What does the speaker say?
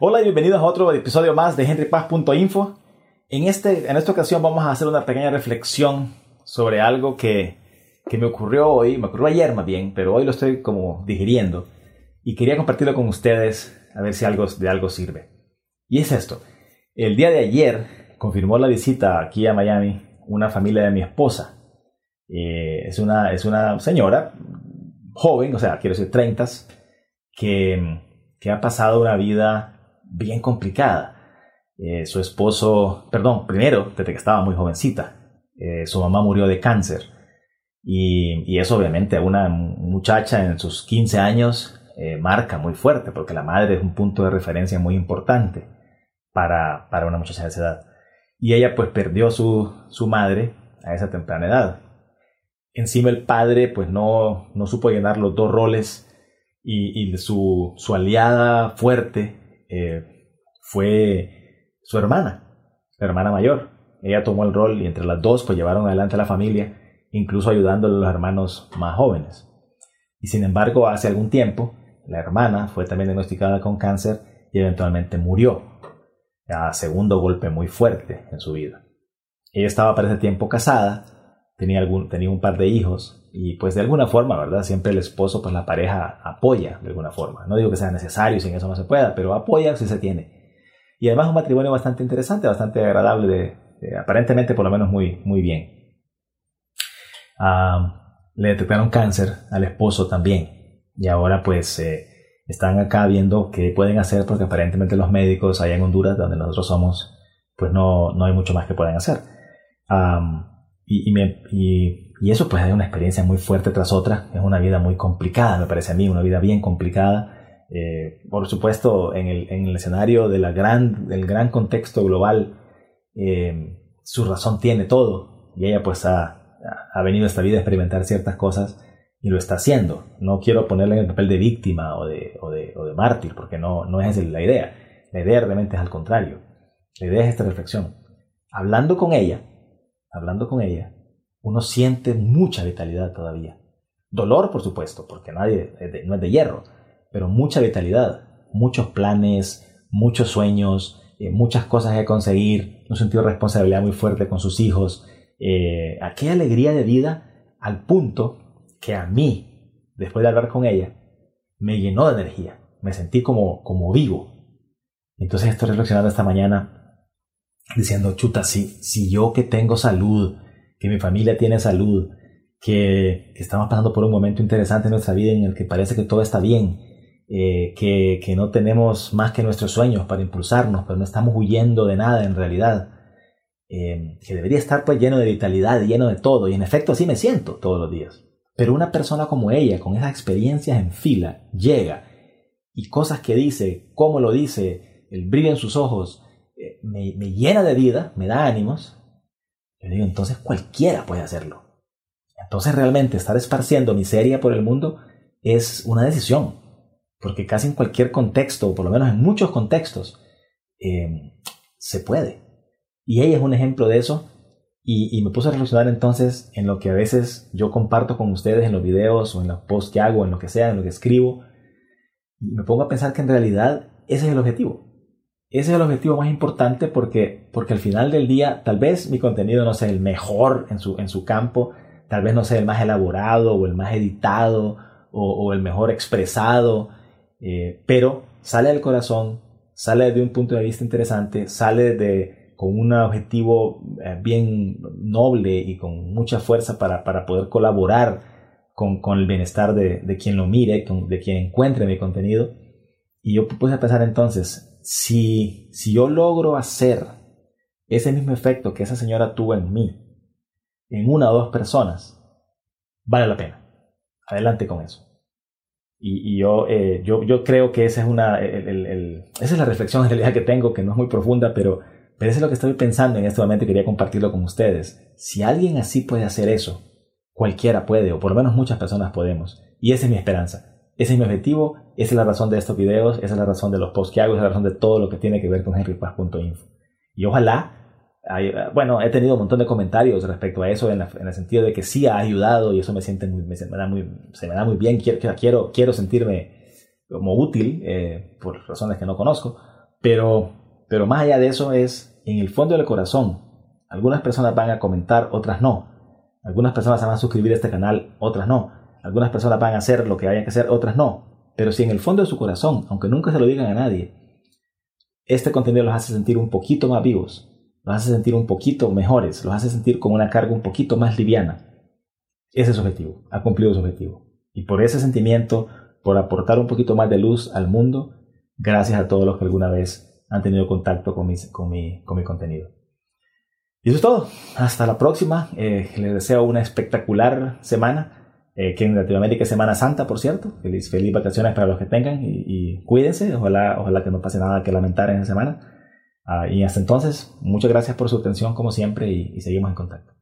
Hola y bienvenidos a otro episodio más de henrypaz.info. En, este, en esta ocasión vamos a hacer una pequeña reflexión sobre algo que, que me ocurrió hoy, me ocurrió ayer más bien, pero hoy lo estoy como digiriendo y quería compartirlo con ustedes a ver si algo, de algo sirve. Y es esto. El día de ayer confirmó la visita aquí a Miami una familia de mi esposa. Eh, es, una, es una señora joven, o sea, quiero decir 30, que, que ha pasado una vida bien complicada. Eh, su esposo, perdón, primero, desde que estaba muy jovencita, eh, su mamá murió de cáncer. Y, y, eso obviamente a una muchacha en sus 15 años eh, marca muy fuerte, porque la madre es un punto de referencia muy importante para, para una muchacha de esa edad. Y ella pues perdió su, su madre a esa temprana edad. Encima el padre pues no, no supo llenar los dos roles y, y su, su aliada fuerte eh, fue su hermana, la hermana mayor. Ella tomó el rol y entre las dos pues llevaron adelante a la familia, incluso ayudándole a los hermanos más jóvenes. Y sin embargo, hace algún tiempo, la hermana fue también diagnosticada con cáncer y eventualmente murió. A segundo golpe muy fuerte en su vida. Ella estaba para ese tiempo casada, tenía, algún, tenía un par de hijos y pues de alguna forma, ¿verdad? Siempre el esposo, pues la pareja apoya de alguna forma. No digo que sea necesario, sin eso no se pueda, pero apoya si se tiene. Y además un matrimonio bastante interesante, bastante agradable, aparentemente por lo menos muy, muy bien. le detectaron cáncer al esposo también. Y ahora pues eh, están acá viendo qué pueden hacer porque aparentemente los médicos allá en Honduras, donde nosotros somos, pues no, no hay mucho más que pueden hacer. me, y y eso pues es una experiencia muy fuerte tras otra, es una vida muy complicada, me parece a mí, una vida bien complicada. Eh, por supuesto, en el, en el, escenario de la gran, del gran contexto global, eh, su razón tiene todo y ella pues ha, ha venido a esta vida a experimentar ciertas cosas y lo está haciendo. No quiero ponerle en el papel de víctima o de, o de, o de mártir, porque no, no es la idea. La idea realmente es al contrario. La idea es esta reflexión. Hablando con ella, hablando con ella, uno siente mucha vitalidad todavía. Dolor, por supuesto, porque nadie no es de hierro, pero mucha vitalidad, muchos planes, muchos sueños, eh, muchas cosas que conseguir, un sentido de responsabilidad muy fuerte con sus hijos, eh, aquella alegría de vida al punto que a mí, después de hablar con ella, me llenó de energía, me sentí como, como vivo. Entonces estoy reflexionando esta mañana diciendo, chuta, si, si yo que tengo salud, que mi familia tiene salud, que, estamos pasando por un momento interesante en nuestra vida en el que parece que todo está bien, eh, que, que, no tenemos más que nuestros sueños para impulsarnos, pero no estamos huyendo de nada en realidad, eh, que debería estar pues lleno de vitalidad, lleno de todo, y en efecto así me siento todos los días. Pero una persona como ella, con esas experiencias en fila, llega y cosas que dice, cómo lo dice, el brillo en sus ojos, eh, me, me llena de vida, me da ánimos, entonces cualquiera puede hacerlo. Entonces realmente estar esparciendo miseria por el mundo es una decisión, porque casi en cualquier contexto, o por lo menos en muchos contextos, em, se puede. Y ella es un ejemplo de eso. Y, me puse a reflexionar entonces en lo que a veces yo comparto con ustedes en los videos o en los posts que hago, en lo que sea, en lo que escribo. Y me pongo a pensar que en realidad ese es el objetivo. Ese es el objetivo más importante porque, porque al final del día tal vez mi contenido no sea el mejor en su, en su campo, tal vez no sea el más elaborado o el más editado o, el mejor expresado, eh, pero sale del corazón, sale de un punto de vista interesante, sale de, con un objetivo eh, bien noble y con mucha fuerza para, para poder colaborar con, con, el bienestar de, de quien lo mire, de quien encuentre mi contenido. Y yo puse a pensar entonces, si, si yo logro hacer ese mismo efecto que esa señora tuvo en mí, en una o dos personas, vale la pena. Adelante con eso. Y, yo, eh, yo, yo, creo que esa es, una, esa es la reflexión en realidad que tengo, que no es muy profunda, pero, pero eso es lo que estoy pensando en este momento y quería compartirlo con ustedes. Si alguien así puede hacer eso, cualquiera puede, o por lo menos muchas personas podemos. Y esa es mi esperanza. Ese es mi objetivo, esa es la razón de estos videos, esa es la razón de los posts que hago, esa es la razón de todo lo que tiene que ver con henrypaz.info. Y ojalá, bueno, he tenido un montón de comentarios respecto a eso en, el sentido de que sí ha ayudado y eso me siente muy, me, da muy, se me da muy bien, quiero, quiero, quiero sentirme como útil, eh, por razones que no conozco, Pero, pero más allá de eso es, en el fondo del corazón, algunas personas van a comentar, otras no. Algunas personas van a suscribir a este canal, otras no. Algunas personas van a hacer lo que hayan que hacer, otras no. Pero si en el fondo de su corazón, aunque nunca se lo digan a nadie, este contenido los hace sentir un poquito más vivos, los hace sentir un poquito mejores, los hace sentir con una carga un poquito más liviana. Ese es su objetivo, ha cumplido su objetivo. Y por ese sentimiento, por aportar un poquito más de luz al mundo, gracias a todos los que alguna vez han tenido contacto con mi, con mi, con mi contenido. Y eso es todo. Hasta la próxima. Eh, les deseo una espectacular semana. Eh, que en Latinoamérica es Semana Santa, por cierto. Feliz, feliz vacaciones para los que tengan y, cuídense. Ojalá, ojalá que no pase nada que lamentar en esa semana. Ah, y hasta entonces, muchas gracias por su atención como siempre y seguimos en contacto.